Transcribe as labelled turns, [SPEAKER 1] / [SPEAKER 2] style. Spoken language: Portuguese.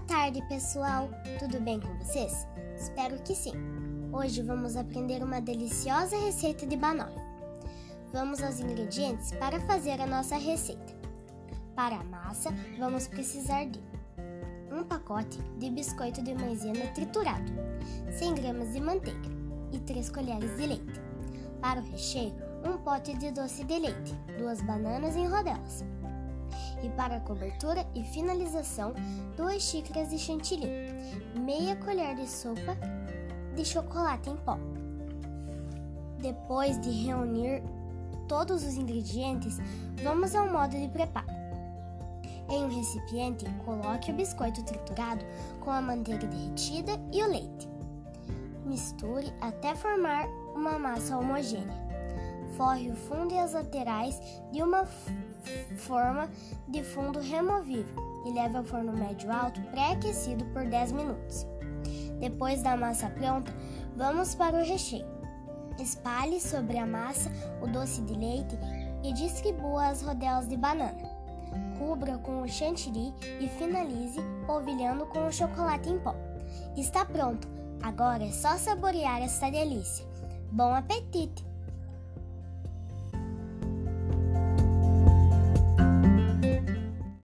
[SPEAKER 1] tarde, pessoal! Tudo bem com vocês? Espero que sim! Hoje vamos aprender uma deliciosa receita de banoffee. Vamos aos ingredientes para fazer a nossa receita. Para a massa, vamos precisar de um pacote de biscoito de maisena triturado, 100 gramas de manteiga e 3 colheres de leite. Para o recheio, um pote de doce de leite, duas bananas em rodelas, e para a cobertura e finalização, 2 xícaras de chantilly, meia colher de sopa de chocolate em pó. Depois de reunir todos os ingredientes, vamos ao modo de preparo. Em um recipiente, coloque o biscoito triturado com a manteiga derretida e o leite. Misture até formar uma massa homogênea. Forre o fundo e as laterais de uma forma de fundo removível e leve ao forno médio alto pré-aquecido por 10 minutos. Depois da massa pronta, vamos para o recheio. Espalhe sobre a massa o doce de leite e distribua as rodelas de banana. Cubra com o chantilly e finalize polvilhando com o chocolate em pó. Está pronto! Agora é só saborear esta delícia. Bom apetite!